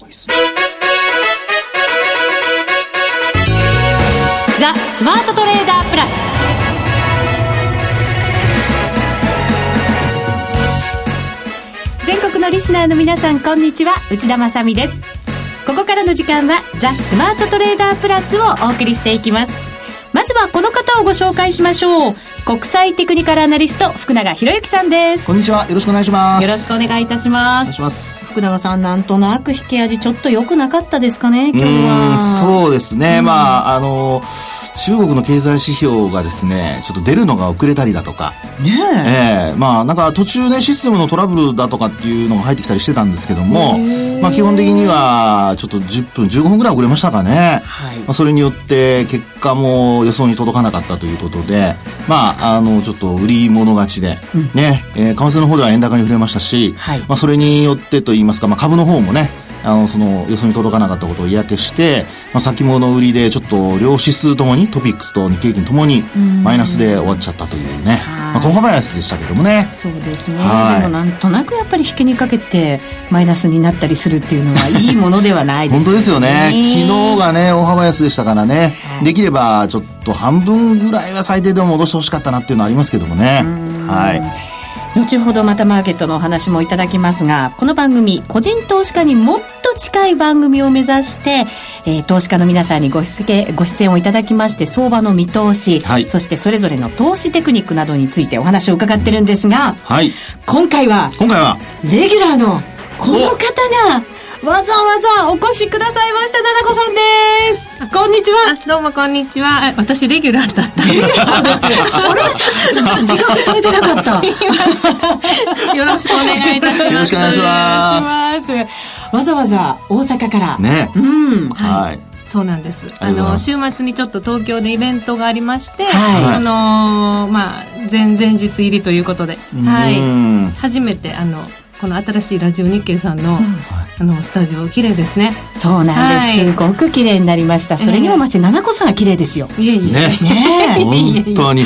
ザ・スマートトレーダープラス。全国のリスナーの皆さんこんにちは。内田まさです。ここからの時間はザ・スマートトレーダープラスをお送りしていきます。まずはこの方をご紹介しましょう国際テクニカルアナリスト福永博之さんです。こんにちは。よろしくお願いします。よろしくお願いいたします。福永さんなんとなく引き味ちょっと良くなかったですかね今日は。そうですね、まああの中国の経済指標がですね、ちょっと出るのが遅れたりだとか。ねえ。えー、まあなんか途中ね、システムのトラブルだとかっていうのが入ってきたりしてたんですけども、まあ基本的にはちょっと10分、15分ぐらい遅れましたかね。はい。まあそれによって結果も予想に届かなかったということで、まああのちょっと売り物勝ちで、うん、ね、えー、為替の方では円高に触れましたし、はい、まあそれによってといいますか、まあ株の方もね、あのその予想に届かなかったことを嫌気して、まあ、先物売りでちょっと両指数ともにトピックスと日経平均ともにマイナスで終わっちゃったというね、まあ、小幅安でしたけどもね。そうですね、でもなんとなくやっぱり引きにかけてマイナスになったりするっていうのはいいものではないですね。本当ですよね。昨日がね大幅安でしたからね、できればちょっと半分ぐらいは最低でも戻してほしかったなっていうのはありますけどもね。はい後ほどまたマーケットのお話もいただきますがこの番組個人投資家にもっと近い番組を目指して、えー、投資家の皆さんにご出ご出演をいただきまして相場の見通し、はい、そしてそれぞれの投資テクニックなどについてお話を伺ってるんですが、はい、今回は今回は？レギュラーのこの方がわざわざお越しくださいました、ななこさんです。こんにちは。どうもこんにちは。私レギュラーだったんです。あれ？時間されてなかった。よろしくお願いいたします。よろしくお願いします。わざわざ大阪から。ね。うん。はい。そうなんです。あの週末にちょっと東京でイベントがありまして、はい、そのまあ前々日入りということで、はい、初めてあのこの新しいラジオ日経さんの、うん、あのスタジオ綺麗ですね。そうなんです、はい、すごく綺麗になりました。それにもまして、えー、七子さんが綺麗ですよ。いえいえ。ね。ね。本当に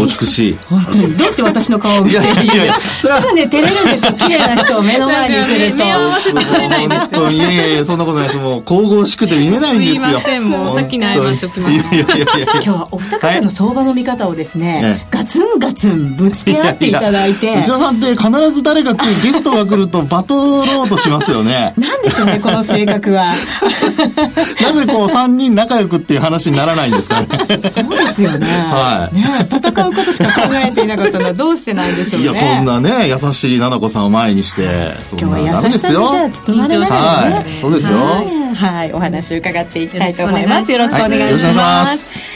お美しい、本当に。どうして私の顔を見ていやいやいやすぐね照れるんです。よ綺麗な人を目の前にすると。本当いやいやいやそんなことないです。もう神々しくて見えないんですよ。すいません。もう先に。謝っておきます。いやいやいや今日はお二方の相場の見方をですね、はい、ガツンガツンぶつけ合っていただいて。内田さんって必ず誰か来るゲストが来るとバトろうとしますよね。なんでしょうね、この性格は。なぜこう三人仲良くっていう話にならないんですかね。そうですよね。はい。ね戦うことしか考えていなかったのはどうしてなんでしょうね。いや、こんなね、優しい奈々子さんを前にして、今日は優しさにじゃあ包まれますよね。はい、そうですよ。はい、お話伺っていきたいと思います。よろしくお願いします。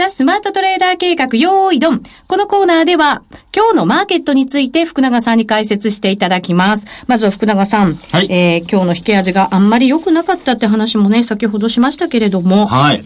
ザ・スマートトレーダー計画、よーいドン。このコーナーでは、今日のマーケットについて福永さんに解説していただきます。まずは福永さん、はい、えー、今日の引け味があんまり良くなかったって話もね、先ほどしましたけれども、はい。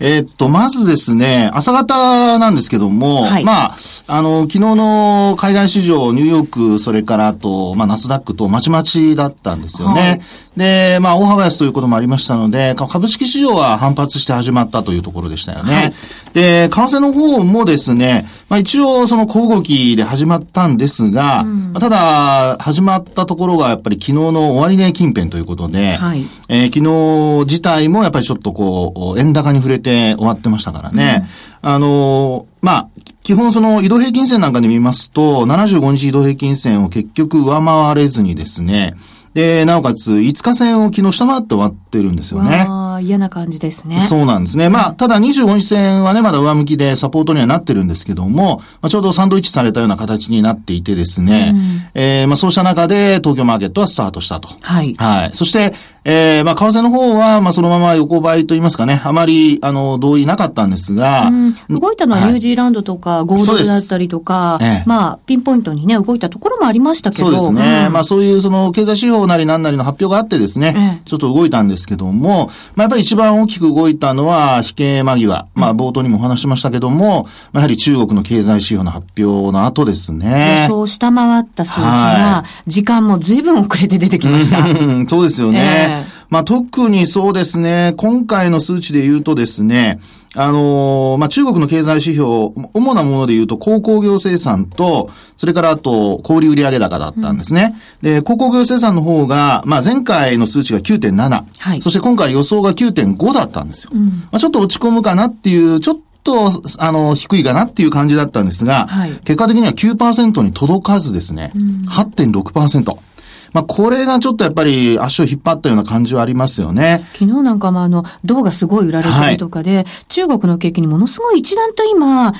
えー、っと、まずですね、朝方なんですけども、はい、まあ、あの、昨日の海外市場、ニューヨーク、それからあと、まあ、ナスダックとまちまちだったんですよね。はい、で、まあ、大幅安ということもありましたので、株式市場は反発して始まったというところでしたよね。はい、で、為替の方もですね、まあ、一応その小動きで始まったんですが、うん、ただ、始まったところがやっぱり昨日の終値近辺ということで、はい、えー、昨日自体もやっぱりちょっとこう、円高に触れて終わってましたからね。うん、あの、まあ、基本その移動平均線なんかで見ますと、75日移動平均線を結局上回れずにですね、で、なおかつ5日線を昨日下回って終わってるんですよね。ああ、嫌な感じですね。そうなんですね。まあ、ただ25日線はね、まだ上向きでサポートにはなってるんですけども、まあ、ちょうどサンドイッチされたような形になっていてですね、うん、えー、まあそうした中で東京マーケットはスタートしたと。はい。はい。そして、えー、まあ、為替の方は、まあ、そのまま横ばいと言いますかね、あまり、あの、同意なかったんですが、うん、動いたのはニュージーランドとか、ゴールドだったりとか、ええ、まあ、ピンポイントにね、動いたところもありましたけど。そうですね。うん、まあ、そういう、その、経済指標なりなんなりの発表があってですね、ちょっと動いたんですけども、まあ、やっぱり一番大きく動いたのは、引け間際。まあ、冒頭にもお話しましたけども、やはり中国の経済指標の発表の後ですね。予想下回った数値が、時間も随分遅れて出てきました。そうですよね。えーまあ、特にそうですね、今回の数値で言うとですね、あのー、まあ、中国の経済指標、主なもので言うと、鉱工業生産と、それからあと、小売売上高だったんですね。うん、で、鉱工業生産の方が、まあ、前回の数値が9.7、はい、そして今回予想が9.5だったんですよ。うん、まあ、ちょっと落ち込むかなっていう、ちょっと、あの、低いかなっていう感じだったんですが、はい、結果的には9%に届かずですね、うん、8.6%。まあ、これがちょっとやっぱり足を引っ張ったような感じはありますよね。昨日なんかもあの、銅がすごい売られてるとかで、はい、中国の景気にものすごい一段と今、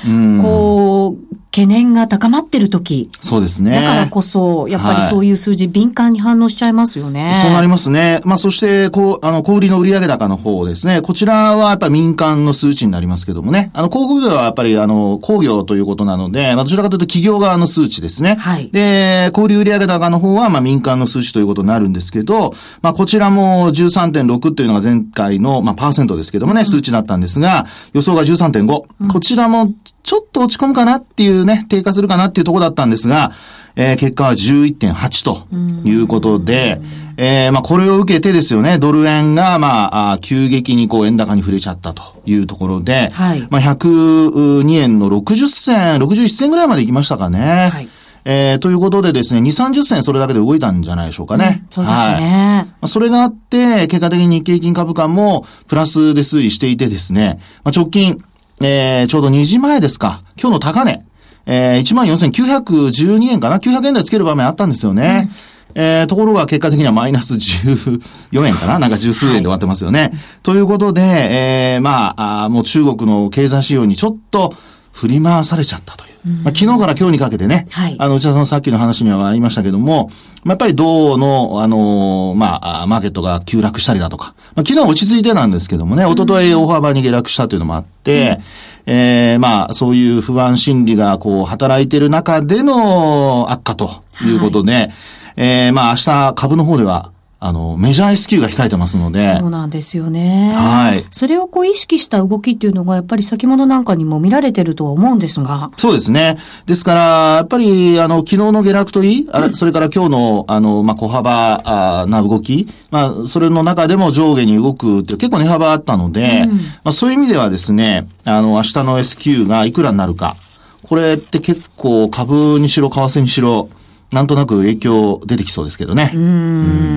こう、懸念が高まってる時。そうですね。だからこそ、やっぱりそういう数字、敏感に反応しちゃいますよね。そうなりますね。まあ、そして、こう、あの、小売りの売上高の方ですね。こちらはやっぱり民間の数値になりますけどもね。あの、航空業はやっぱり、あの、工業ということなので、まあ、どちらかというと企業側の数値ですね。はい。で、小売売上高の方は、まあ、民間の数値ということになるんですけど、まあ、こちらも13.6というのが前回の、まあ、パーセントですけどもね、うん、数値だったんですが、予想が13.5。うん、こちらもちょっと落ち込むかなっていうね、低下するかなっていうところだったんですが、えー、結果は11.8ということで、えー、まあこれを受けてですよね、ドル円がまあ、急激にこう円高に触れちゃったというところで、はい、まあ102円の60銭、61銭ぐらいまで行きましたかね。はいえー、ということでですね、2、30銭それだけで動いたんじゃないでしょうかね。うん、そうですね。はい、それがあって、結果的に日経平均株価もプラスで推移していてですね、まあ、直近、えー、ちょうど2時前ですか。今日の高値。えー、14,912円かな ?900 円台つける場面あったんですよね。うん、えー、ところが結果的にはマイナス14円かななんか十数円で終わってますよね。はい、ということで、えー、まああ、もう中国の経済指標にちょっと振り回されちゃったという。うん、まあ、昨日から今日にかけてね、はい、あの、内田さんさっきの話にはありましたけども、まあ、やっぱり銅の、あのー、まあ、マーケットが急落したりだとか、まあ、昨日は落ち着いてなんですけどもね、一昨日大幅に下落したというのもあって、うん、えー、まあ、そういう不安心理がこう、働いている中での悪化ということで、はい、えー、まあ、明日株の方では、あの、メジャー S q が控えてますので。そうなんですよね。はい。それをこう意識した動きっていうのが、やっぱり先物なんかにも見られてるとは思うんですが。そうですね。ですから、やっぱり、あの、昨日の下落といい、あそれから今日の、あの、まあ、小幅あな動き、まあ、それの中でも上下に動くって結構値幅あったので、うん、まあ、そういう意味ではですね、あの、明日の S q がいくらになるか。これって結構株にしろ、為替にしろ、なんとなく影響出てきそうですけどね。うんう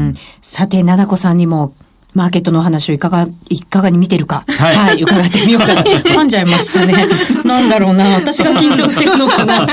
んさて、ななこさんにもマーケットの話をいかが、いかがに見てるか、はい、はい、伺ってみようかな。噛んじゃいましたね。なんだろうな、私が緊張してるのかな。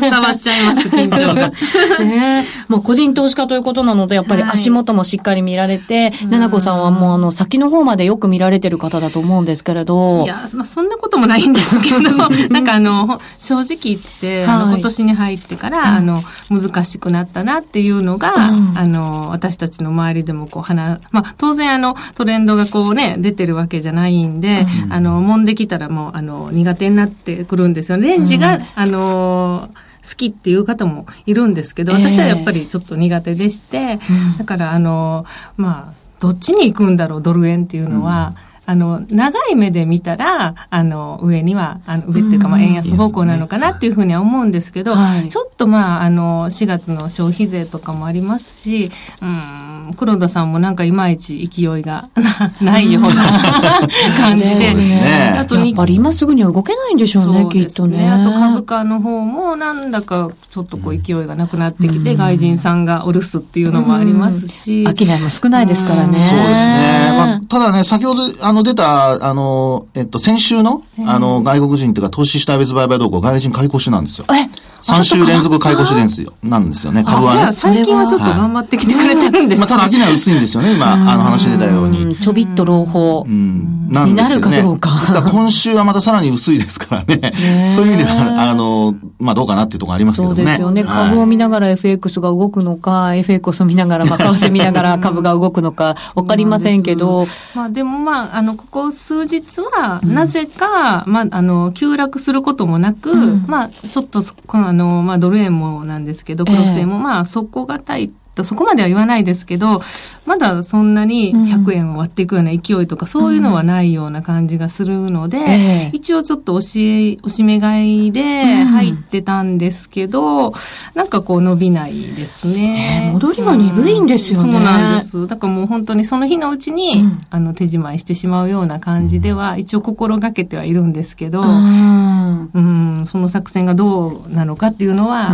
伝わっちゃいます、緊張が。ねもう個人投資家ということなので、やっぱり足元もしっかり見られて、ななこさんはもうあの、先の方までよく見られてる方だと思うんですけれど。いや、まあそんなこともないんですけど、なんかあの、正直言って、はい、あの今年に入ってから、あの、難しくなったなっていうのが、うん、あの、私たちの周りでもこう、話、まあ、当然あの、トレンドがこうね、出てるわけじゃないんで、うん、あの、もんできたらもう、あの、苦手になってくるんですよね。レンジが、うん、あの、好きっていう方もいるんですけど、私はやっぱりちょっと苦手でして、えー、だからあの、まあ、どっちに行くんだろう、ドル円っていうのは、うんあの、長い目で見たら、あの、上には、あの、上っていうか、まあ、円安方向なのかなっていうふうには思うんですけど、はい、ちょっとまあ、あの、4月の消費税とかもありますし、うん、黒田さんもなんかいまいち勢いが ないような 感じで。ね、あとやっぱり今すぐには動けないんでしょうね、うね。きっとね。あと株価の方も、なんだかちょっとこう勢いがなくなってきて、外人さんがお留守っていうのもありますし。商いも少ないですからね。そうですね。まあ、ただね、先ほど、あの、出た、あの、えっと、先週の、あの、外国人というか、投資した別売買動向、外国人買い越しなんですよ。え3週連続買い越しですよ。なんですよね。株はね。最近はちょっと頑張ってきてくれてるんですまあ、ただ商い薄いんですよね。今、あの話出たように。ちょびっと朗報。うん。なんですね。になるかどうか。ですから今週はまたさらに薄いですからね。そういう意味では、あの、まあ、どうかなっていうところありますけどね。そうですよね。ね株を見ながら FX が動くのか、FX を見ながら、まあ、為替見ながら株が動くのか、わかりませんけど。まあ、でもまあ、あの、ここ数日は、なぜか、うん、まあ、あの、急落することもなく、うん、まあ、ちょっと、このあの、まあ、ドル円もなんですけど、クロス円も、まあ、底堅いとそこまでは言わないですけど、まだそんなに100円を割っていくような勢いとか、そういうのはないような感じがするので、うんえ。ー、一応ちょっと押し、押し目買いで入ってたんですけど、うん、なんかこう伸びないですね。えー、戻りが鈍いんですよね、うん、そうなんです。だからもう本当にその日のうちに、あの手仕舞いしてしまうような感じでは、一応心がけてはいるんですけど、うん、その作戦がどうなのかっていうのは、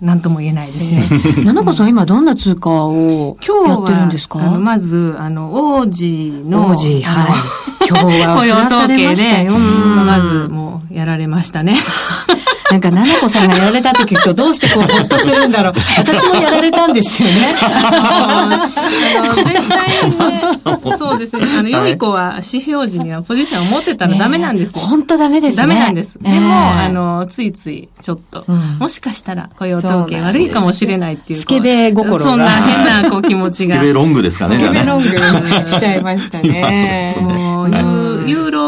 何とも言えないですね。えー、七子さん今どんな通貨をやってるんですか？まず、あの、王子の、王子、はい。今日は雇用統計で、まずもうやられましたね。なんか、奈々子さんがやられたって聞くと、どうしてこう、ほっとするんだろう。私もやられたんですよね。絶対ね、そうですね。あの、良い子は、指標時にはポジションを持ってたらダメなんですよ。本当ダメですね。ダメなんです。でも、あの、ついつい、ちょっと、もしかしたら雇用統計悪いかもしれないっていう。スケベ心が。そんな変な、こう、気持ちが。スケベロングですかね、スケベロングしちゃいましたね。もう、ユーロ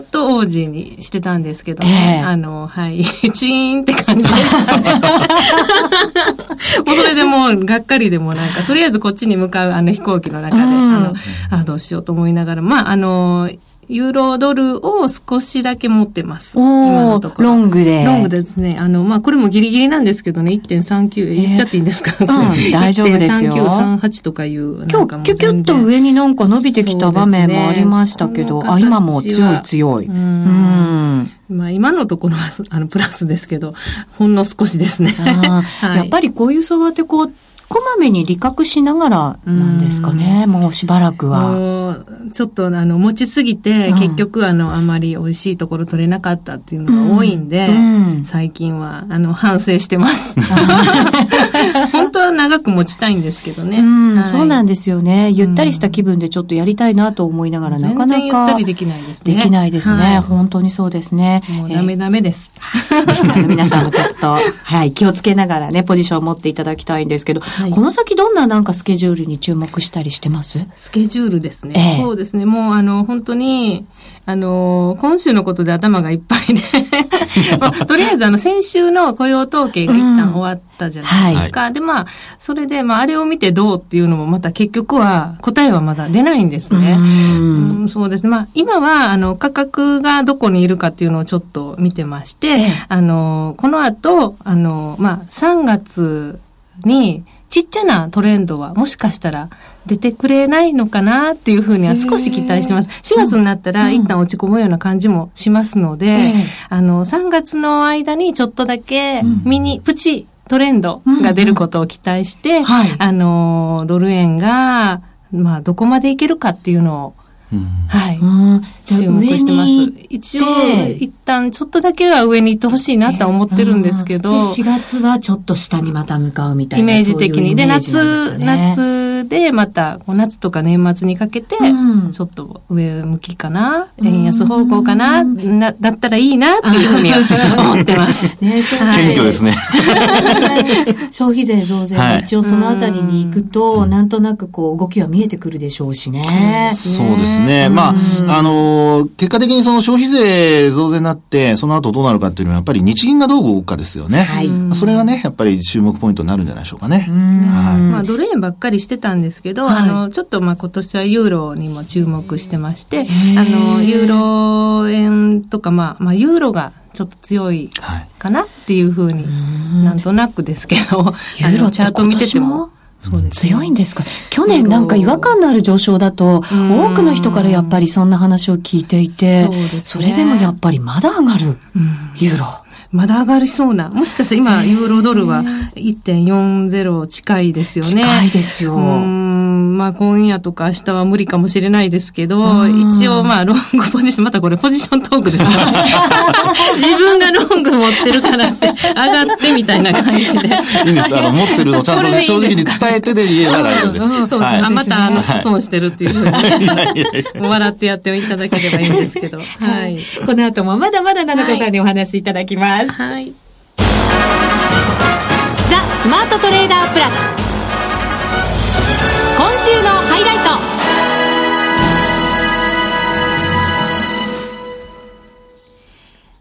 と王子にしてたんですけどね。あの、はい。チーンって感じでしたね。もうそれでもう、がっかりでもなんか、とりあえずこっちに向かうあの飛行機の中で、うん、あの、あ、どうしようと思いながら、まあ、あの、ユーロドルを少しだけ持ってます。おロングで。ロングですね。あの、まあ、これもギリギリなんですけどね、1.39、言っちゃっていいんですか、うん、大丈夫ですよ。1.3938とかいう。今日、キュキュッと上になんか伸びてきた場面もありましたけど、ね、あ、今も強い強い。うん。まあ今のところは、あの、プラスですけど、ほんの少しですね。はい、やっぱりこういう相場ってこう、こまめに利確しながらなんですかね、うもうしばらくは。ちょっとあの、持ちすぎて、結局あの、あまり美味しいところ取れなかったっていうのが多いんで、うん最近はあの、反省してます。本当は長く持ちたいんですけどね、はい、そうなんですよね。ゆったりした気分でちょっとやりたいなと思いながら、なかなか。ゆったりできないですね。できないですね。はい、本当にそうですね。もうダメダメです。リスナーの皆さんもちょっと、はい、気をつけながらね、ポジションを持っていただきたいんですけど、はい、この先どんななんかスケジュールに注目したりしてます？スケジュールですね。ええ、そうですね。もうあの、本当に、あの、今週のことで頭がいっぱいで まあ、とりあえずあの、先週の雇用統計が一旦終わったじゃないですか。うんはい、で、まあ、それで、まあ、あれを見てどうっていうのもまた結局は答えはまだ出ないんですね。うん、うそうですね。まあ、今は、あの、価格がどこにいるかっていうのをちょっと見てまして、ええ、あの、この後、あの、まあ、3月に、ちっちゃなトレンドはもしかしたら出てくれないのかなっていうふうには少し期待してます。4月になったら一旦落ち込むような感じもしますので、あの、3月の間にちょっとだけミニ、プチトレンドが出ることを期待して、あの、ドル円が、まあ、どこまでいけるかっていうのをはい。じゃ注目してます。一応、一旦ちょっとだけは上に行ってほしいなと思ってるんですけど。で、4月はちょっと下にまた向かうみたいな。イメージ的に。で、夏、夏でまた、夏とか年末にかけて、ちょっと上向きかな、円安方向かな、な、だったらいいなっていうふうに 思ってます。ね、謙虚ですね。消費税増税一応そのあたりに行くと、なんとなくこう動きは見えてくるでしょうしね。そうですですね。まあ、あの、結果的にその消費税増税になって、その後どうなるかっていうのは、やっぱり日銀がどう動くかですよね。はい。それがね、やっぱり注目ポイントになるんじゃないでしょうかね。はい。まあ、ドル円ばっかりしてたんですけど、はい、あの、ちょっとまあ今年はユーロにも注目してまして、あの、ユーロ円とか、まあ、まあ、ユーロがちょっと強いかなっていうふうに、なんとなくですけど、ユーロチャート見てても。そうです、強いんですか？去年なんか違和感のある上昇だと、多くの人からやっぱりそんな話を聞いていて、そね、それでもやっぱりまだ上がる、ユーロ。まだ上がりそうな。もしかして今、ユーロドルは1.40近いですよね。近いですよ。まあ今夜とか明日は無理かもしれないですけど、一応まあロングポジション、またこれポジショントークですよ。自分がロング持ってるからって上がってみたいな感じで。いいんです。あの、持ってるのちゃんと正直に伝えてで言えば大丈夫です。そうですね。あ、またあの、質問してるっていうふうに、笑ってやっていただければいいんですけど。はい。この後もまだまだななこさんにお話しいただきます。はいスマートトレーダープラス今週のハイライト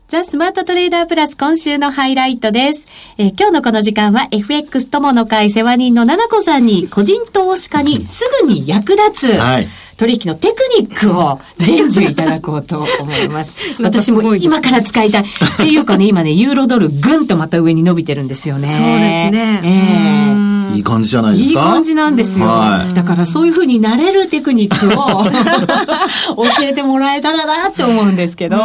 ザ・スマートトレーダープラス今週のハイライトです。えー、今日のこの時間は FX 友の会世話人の七子さんに個人投資家にすぐに役立つ、はい取引のテクニックを伝授いただこうと思います。私も今から使いたい。っていうかね、今ね、ユーロドルぐんとまた上に伸びてるんですよね。そうですね。えーいい感じじゃないですか？いい感じなんですよ。はい、だからそういうふうになれるテクニックを 教えてもらえたらなって思うんですけど。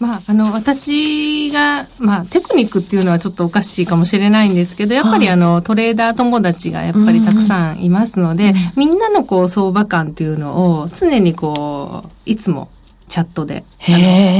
まあ、あの、私が、まあ、テクニックっていうのはちょっとおかしいかもしれないんですけど、やっぱりあの、トレーダー友達がやっぱりたくさんいますので、みんなのこう、相場感っていうのを常にこう、いつもチャットで。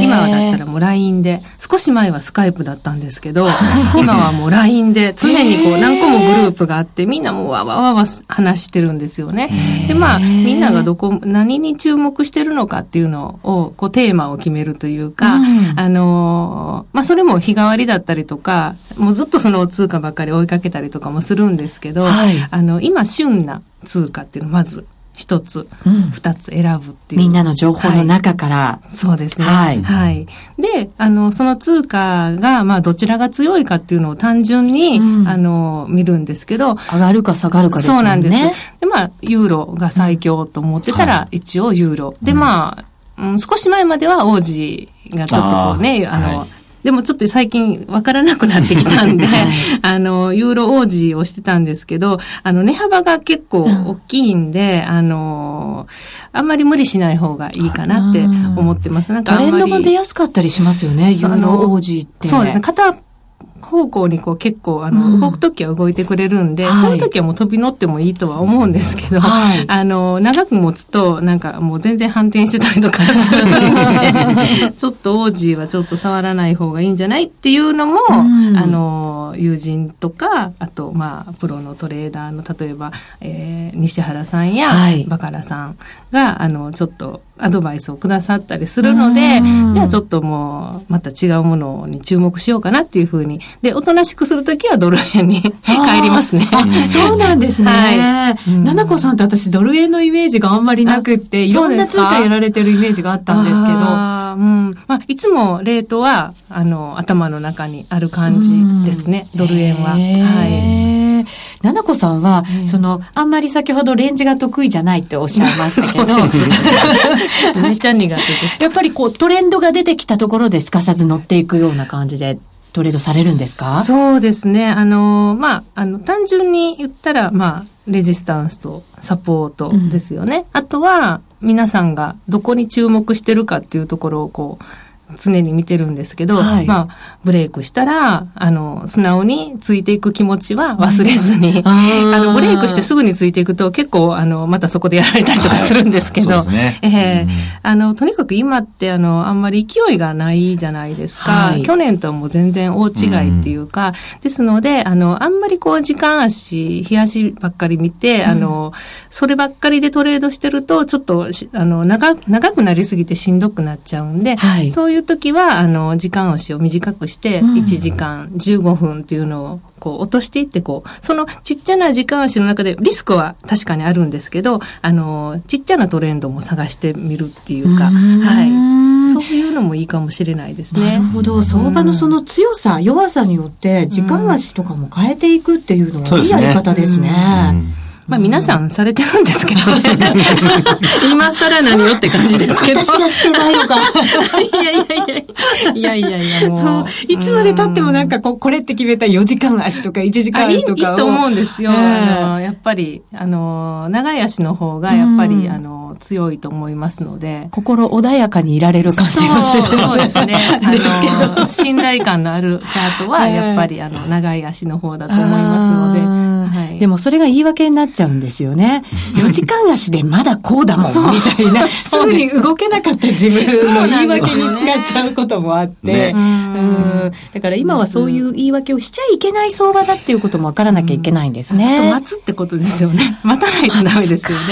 今はだったらもう LINE で、少し前はスカイプだったんですけど、今はもう LINE で常にこう何個もグループがあって、みんなもうわわわわ話してるんですよね。で、まあ、みんながどこ、何に注目してるのかっていうのを、こうテーマを決めるというか、うん、あの、まあ、それも日替わりだったりとか、もうずっとその通貨ばっかり追いかけたりとかもするんですけど、はい、あの、今旬な通貨っていうのまず一つ、二、つ選ぶっていう。みんなの情報の中から。はい、そうですね。はい。はい。で、あの、その通貨が、まあ、どちらが強いかっていうのを単純に、うん、あの、見るんですけど。上がるか下がるかですね。そうなんです。で、まあ、ユーロが最強と思ってたら、一応ユーロ。で、まあ、うん、少し前までは王子がちょっとこうね、あの、はいでもちょっと最近わからなくなってきたんで、あの、ユーロ王子をしてたんですけど、あの、値幅が結構大きいんで、うん、あの、あんまり無理しない方がいいかなって思ってます。なんかトレンドが出やすかったりしますよね、ユーロ王子って。そうですね。片方向にこう結構あの、動くときは動いてくれるんで、うい。うときはもう飛び乗ってもいいとは思うんですけど、はい、あの、長く持つとなんかもう全然反転してたりとかするので、ちょっと王子はちょっと触らない方がいいんじゃないっていうのも、うん、あの、友人とか、あとまあ、プロのトレーダーの例えば、えー、西原さんや、バカラさんが、あの、ちょっとアドバイスをくださったりするので、じゃあちょっともう、また違うものに注目しようかなっていうふうに。で、おとなしくするときはドル円に 帰りますね。そうなんですね。はい。ななこさんって私ドル円のイメージがあんまりなくって、いろんな通貨やられてるイメージがあったんですけど。うん。まあ、いつもレートは、あの、頭の中にある感じですね、ドル円は。はい。ななこさんは、その、あんまり先ほどレンジが得意じゃないっておっしゃいましたけど、めっちゃ苦手です。やっぱりこうトレンドが出てきたところですか？さず乗っていくような感じでトレードされるんですか？そうですね。あの、まあ、あの、単純に言ったら、まあ、レジスタンスとサポートですよね。うん、あとは、皆さんがどこに注目してるかっていうところをこう、常に見てるんですけど、はい、まあ、ブレイクしたら、あの、素直についていく気持ちは忘れずに、うん、あの、ブレイクしてすぐについていくと結構、あの、またそこでやられたりとかするんですけど、はいね、ええ。ーうん、あの、とにかく今って、あの、あんまり勢いがないじゃないですか。はい、去年とはもう全然大違いっていうか、うん、ですので、あの、あんまりこう、時間足、日足ばっかり見て、あの、そればっかりでトレードしてると、ちょっと、あの、長、長くなりすぎてしんどくなっちゃうんで、そういう時は、あの、時間押しを短くして、1時間15分っていうのを、こう、落としていって、こう、そのちっちゃな時間足の中で、リスクは確かにあるんですけど、あの、ちっちゃなトレンドも探してみるっていうか、はい。そういうのもいいかもしれないですね。なるほど。相場のその強さ、弱さによって、時間足とかも変えていくっていうのは、いいやり方ですね。まあ皆さんされてるんですけどね。今更何よって感じですけど。私がしてないのか。いやいやいやいやいやいやもう。いつまで経ってもなんかここれって決めた4時間足とか1時間足とかいい。いいと思うんですよ。あの、やっぱり、あの、長い足の方がやっぱり、あの、強いと思いますので。心穏やかにいられる感じがする。そうですね。あの、信頼感のあるチャートは、やっぱり、あの、長い足の方だと思いますので。でもそれが言い訳になっちゃうんですよね。4時間足でまだこうだもん、みたいな。すぐに動けなかった自分の言い訳に使っちゃうこともあって。うんだから今はそういう言い訳をしちゃいけない相場だっていうこともわからなきゃいけないんですね。待つってことですよね。待たないとダメですよね。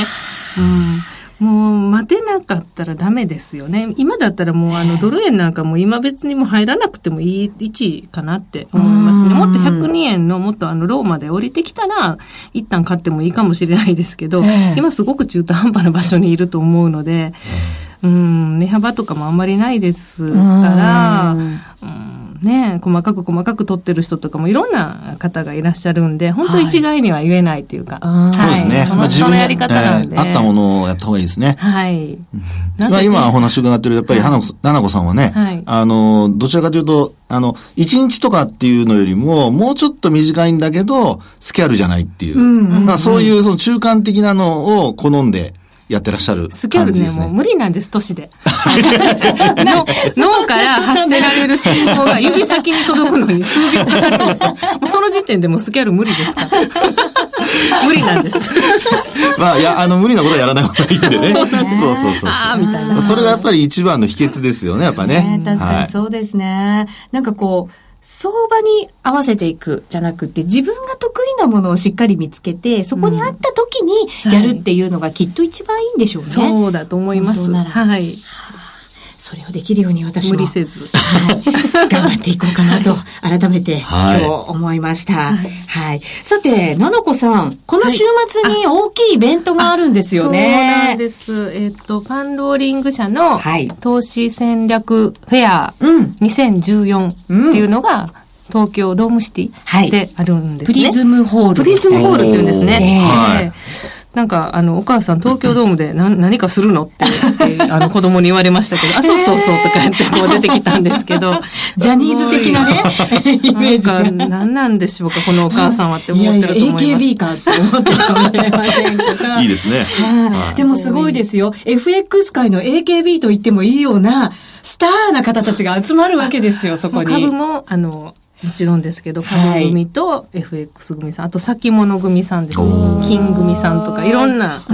うんもう待てなかったらダメですよね。今だったらもうあのドル円なんかも今別にも入らなくてもいい位置かなって思いますね。もっと102円のもっとあのローマで降りてきたら一旦買ってもいいかもしれないですけど、今すごく中途半端な場所にいると思うので、うん、値幅とかもあんまりないですから、うんね、細かく細かく取ってる人とかもいろんな方がいらっしゃるんで、本当一概には言えないっていうか。はい、そうですね。その,、やり方なんで、えー、あったものをやった方がいいですね。はい。まあ今お話伺ってる、やっぱり花子、はい、さんはね、はい、あの、どちらかというと、あの、一日とかっていうのよりも、もうちょっと短いんだけど、スキャルじゃないっていう。うんうんうん、そういうその中間的なのを好んで、やってらっしゃる、ね、スキャルね、もう無理なんです、都市で。脳から発せられる信号が指先に届くのに数秒かかるんですよ。もうその時点でもスキャル無理ですから。無理なんです。まあ、いや、あの、無理なことはやらない方がいいんでね。そうそうそうそう。ああ、みたいな。それがやっぱり一番の秘訣ですよね、やっぱね。ね確かにそうですね。はい、なんかこう、相場に合わせていくじゃなくて、自分が得意なものをしっかり見つけて、そこに合った時にやるっていうのがきっと一番いいんでしょうね。はい、そうだと思います。はい。それをできるように私も。無理せず。はい。頑張っていこうかなと、改めて、今日思いました。はい。はい、さて、ななこさん、この週末に大きいイベントがあるんですよね。そうなんです。えっ、ー、と、パンローリング社の投資戦略フェア2014っていうのが、東京ドームシティであるんですね。プリズムホール、プリズムホールっていうんですね。はい。なんか、あの、お母さん東京ドームで何何かするのって、あの、子供に言われましたけど、あ、そうそうそうとか言ってこう出てきたんですけど、ジャニーズ的なね、イメージが。何なんでしょうか、このお母さんはって思ってると思います。いやいや AKB かって思ってるかもしれませんが。いいですね。はい。でもすごいですよ。FX 界の AKB と言ってもいいような、スターな方たちが集まるわけですよ、そこに。株も、あの、もちろんですけど、株組と FX 組さん、あと先物組さんですね。金組さんとか、いろんな、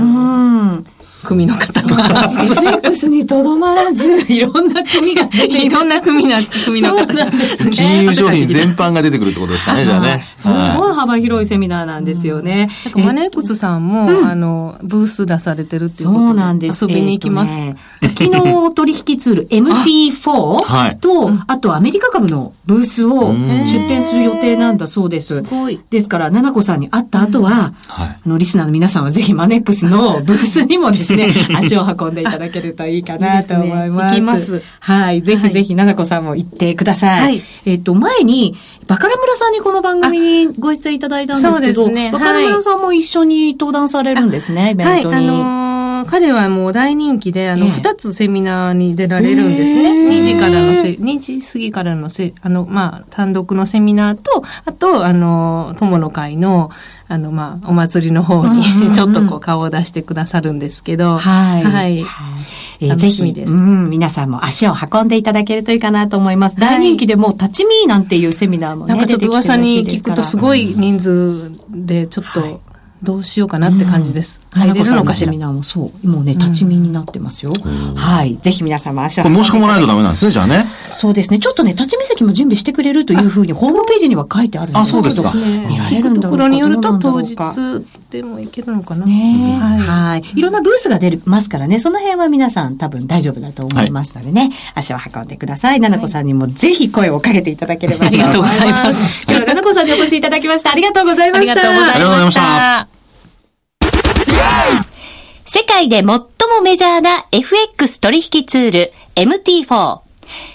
組の方が。FX にとどまらず、いろんな組が、いろんな組な、組の方が。金融商品全般が出てくるってことですかね、じゃあね。すごい幅広いセミナーなんですよね。なんかマネックスさんも、あの、ブース出されてるっていうことで。そうなんです。遊びに行きます。昨日取引ツール MT4 と、あとアメリカ株のブースを、出店する予定なんだそうです。すごい。ですから、ななこさんに会った後は、はい、あの、リスナーの皆さんはぜひマネックスのブースにもですね、足を運んでいただけるといいかなと思います。いいすね、行きます。はい。ぜひぜひ、ななこさんも行ってください。はい。えっと、前に、バカラ村さんにこの番組にご出演いただいたんですけど、ね、バカラ村さんも一緒に登壇されるんですね、イベントに。はい、あのー彼はもう大人気で、あの、二、つセミナーに出られるんですね。2時からのせ、2時過ぎからのせ、あの、まあ、単独のセミナーと、あと、あの、友の会の、あの、まあ、お祭りの方に、ちょっとこう顔を出してくださるんですけど、はい。はい。えー、ぜひ、うん、皆さんも足を運んでいただけるといいかなと思います。大人気でも、立ち見なんていうセミナーもね、なんかちょっと噂に聞くとすごい人数で、ちょっと、どうしようかなって感じです。うん、入れるのかセミナーもそう。もうね、立ち見になってますよ。うん、はい。ぜひ皆様足を申し込まないとダメなんですね、じゃあね。そうですね。ちょっとね、立ち見席も準備してくれるというふうに、ホームページには書いてあるんですあ、そうですか。見られるんだところによると、当日でもいけるのかな。ね、はい。はい。いろんなブースが出ますからね、その辺は皆さん多分大丈夫だと思いますのでね、はい、足を運んでください。ななこさんにもぜひ声をかけていただければありがとうございます。今日はななこさんにお越しいただきました。ありがとうございました。ありがとうございました。世界で最もメジャーな FX 取引ツール MT4。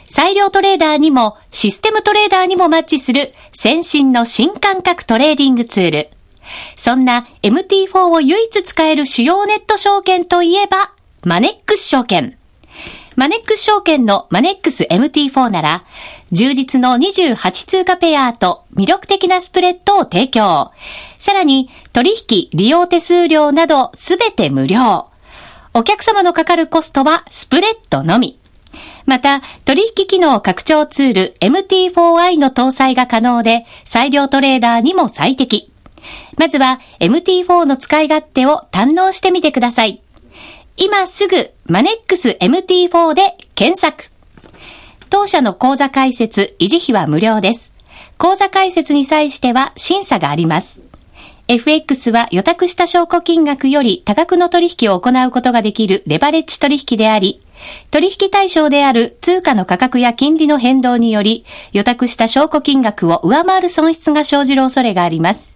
裁量トレーダーにもシステムトレーダーにもマッチする先進の新感覚トレーディングツール。そんな MT4 を唯一使える主要ネット証券といえば、マネックス証券。マネックス証券のマネックス MT4 なら、充実の28通貨ペアと魅力的なスプレッドを提供。さらに、取引、利用手数料などすべて無料。お客様のかかるコストはスプレッドのみ。また、取引機能拡張ツール MT4i の搭載が可能で、裁量トレーダーにも最適。まずは MT4 の使い勝手を堪能してみてください。今すぐマネックス MT4 で検索。当社の口座開設、維持費は無料です。口座開設に際しては審査があります。FX は予託した証拠金額より多額の取引を行うことができるレバレッジ取引であり、取引対象である通貨の価格や金利の変動により、予託した証拠金額を上回る損失が生じる恐れがあります。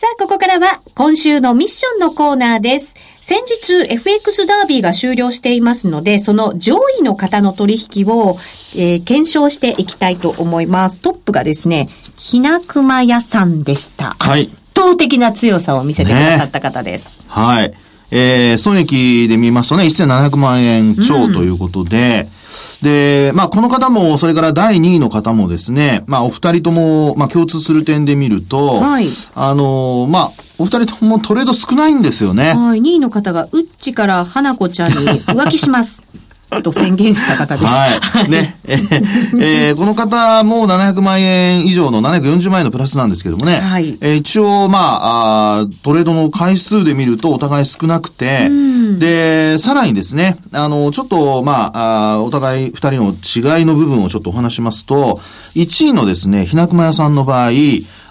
さあ、ここからは今週のミッションのコーナーです。先日 FX ダービーが終了していますので、その上位の方の取引を、えー、検証していきたいと思います。トップがですね、ひなくま屋さんでした。はい。圧倒的な強さを見せてくださった方です。ね、はい。えー、損益で見ますとね、1700万円超ということで、うんで、まあ、この方も、それから第2位の方もですね、まあ、お二人とも、まあ、共通する点で見ると、はい。あの、まあ、お二人ともトレード少ないんですよね。はい。2位の方が、うっちから花子ちゃんに浮気します。と宣言した方です。はい。ね。えー、えー、この方も700万円以上の740万円のプラスなんですけどもね。はい。えー、一応、まああ、トレードの回数で見るとお互い少なくて、で、さらにですね、あの、ちょっと、まあ、あお互い二人の違いの部分をちょっとお話しますと、1位のですね、ひなくま屋さんの場合、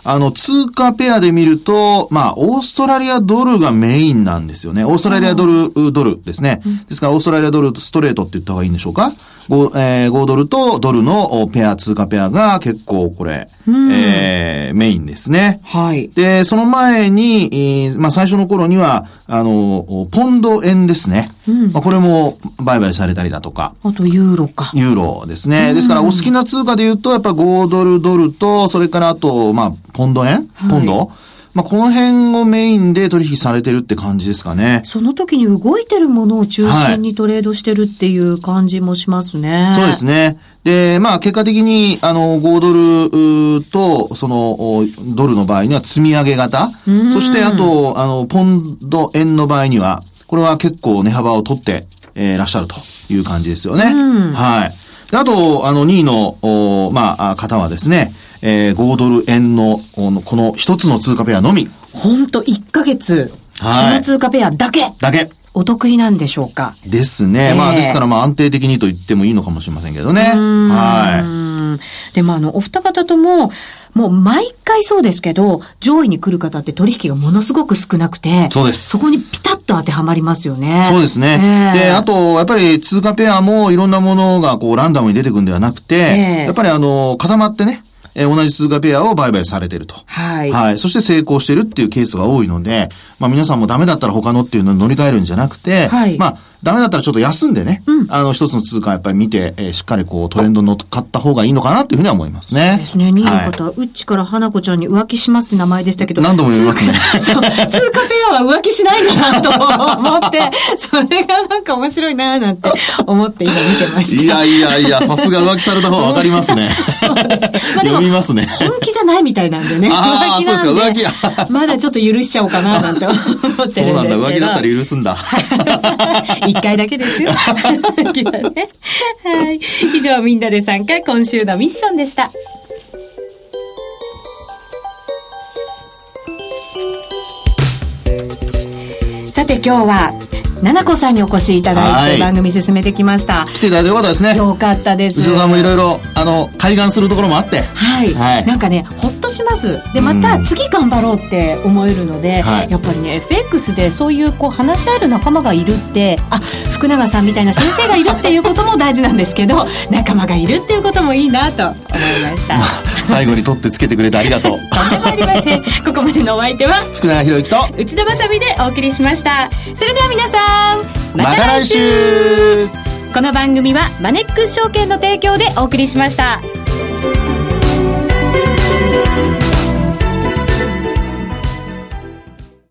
あの、通貨ペアで見ると、まあ、オーストラリアドルがメインなんですよね。オーストラリアドル、ドルですね。ですから、オーストラリアドルストレートって言った方がいいんでしょうか 5, えー、5ドルとドルのペア、通貨ペアが結構これ、えー、メインですね。はい。で、その前に、えー、まあ最初の頃には、あの、ポンド円ですね。うん、まあこれも売買されたりだとか。あとユーロか。ユーロですね。ですからお好きな通貨で言うと、やっぱ5ドルドルと、それからあと、まあ、ポンド円、ポンド、はいまあ、この辺をメインで取引されてるって感じですかね。その時に動いてるものを中心にトレードしてるっていう感じもしますね。はい、そうですね。で、まあ、結果的に、あの、5ドルと、その、ドルの場合には積み上げ型。そして、あと、あの、ポンド円の場合には、これは結構値幅を取って、えー、らっしゃるという感じですよね。はい。あと、あの、2位の、まあ、方はですね、えー、5ドル円の、この一つの通貨ペアのみ。本当1ヶ月。はい。この通貨ペアだけ。だけ。お得意なんでしょうか？ですね。えー、まあ、ですから、まあ、安定的にと言ってもいいのかもしれませんけどね。はい。でも、あの、お二方とも、もう毎回そうですけど、上位に来る方って取引がものすごく少なくて、そうです。そこにピタッと当てはまりますよね。そうですね。えー、で、あと、やっぱり通貨ペアもいろんなものがこうランダムに出てくるんではなくて、えー、やっぱりあの、固まってね、えー、同じ通貨ペアを売買されてると。はい。はい。そして成功してるっていうケースが多いので、まあ皆さんもダメだったら他のっていうのを乗り換えるんじゃなくて、はい。まあ、ダメだったらちょっと休んでね、うん、あの、一つの通貨やっぱり見て、えー、しっかりこうトレンド乗っかった方がいいのかなっていうふうには思いますね。ですね。2位の方、はい、うちから花子ちゃんに浮気しますって名前でしたけど。何度も言いますね。通貨ペアは浮気しないんだなと思って、それがなんか面白いななんて思って今見てました。いやいやいや、さすが浮気された方がわかりますね。そうです。まあ、読みますね。本気じゃないみたいなんでね。浮気なんで。浮気。まだちょっと許しちゃおうかななんて思ってるんですけど。そうなんだ。浮気だったら許すんだ。一回だけですよ。ね。はい。以上、みんなで参加、今週のミッションでした。さて今日は奈々子さんにお越しいただいて番組進めてきました。来ていただいてよかったですね。よかったです。内田さんもいろいろ、あの、開眼するところもあって。はい。はい、なんかね、ほっとします。で、また次頑張ろうって思えるので、はい、やっぱりね、FX でそういうこう話し合える仲間がいるって、あ、福永さんみたいな先生がいるっていうことも大事なんですけど、仲間がいるっていうこともいいなと思いました。最後に取ってつけてくれてありがとう。とんでもありません。ここまでのお相手は、福永博之と内田まさでお送りしました。それでは皆さん、また来週この番組はマネックス証券の提供でお送りしました。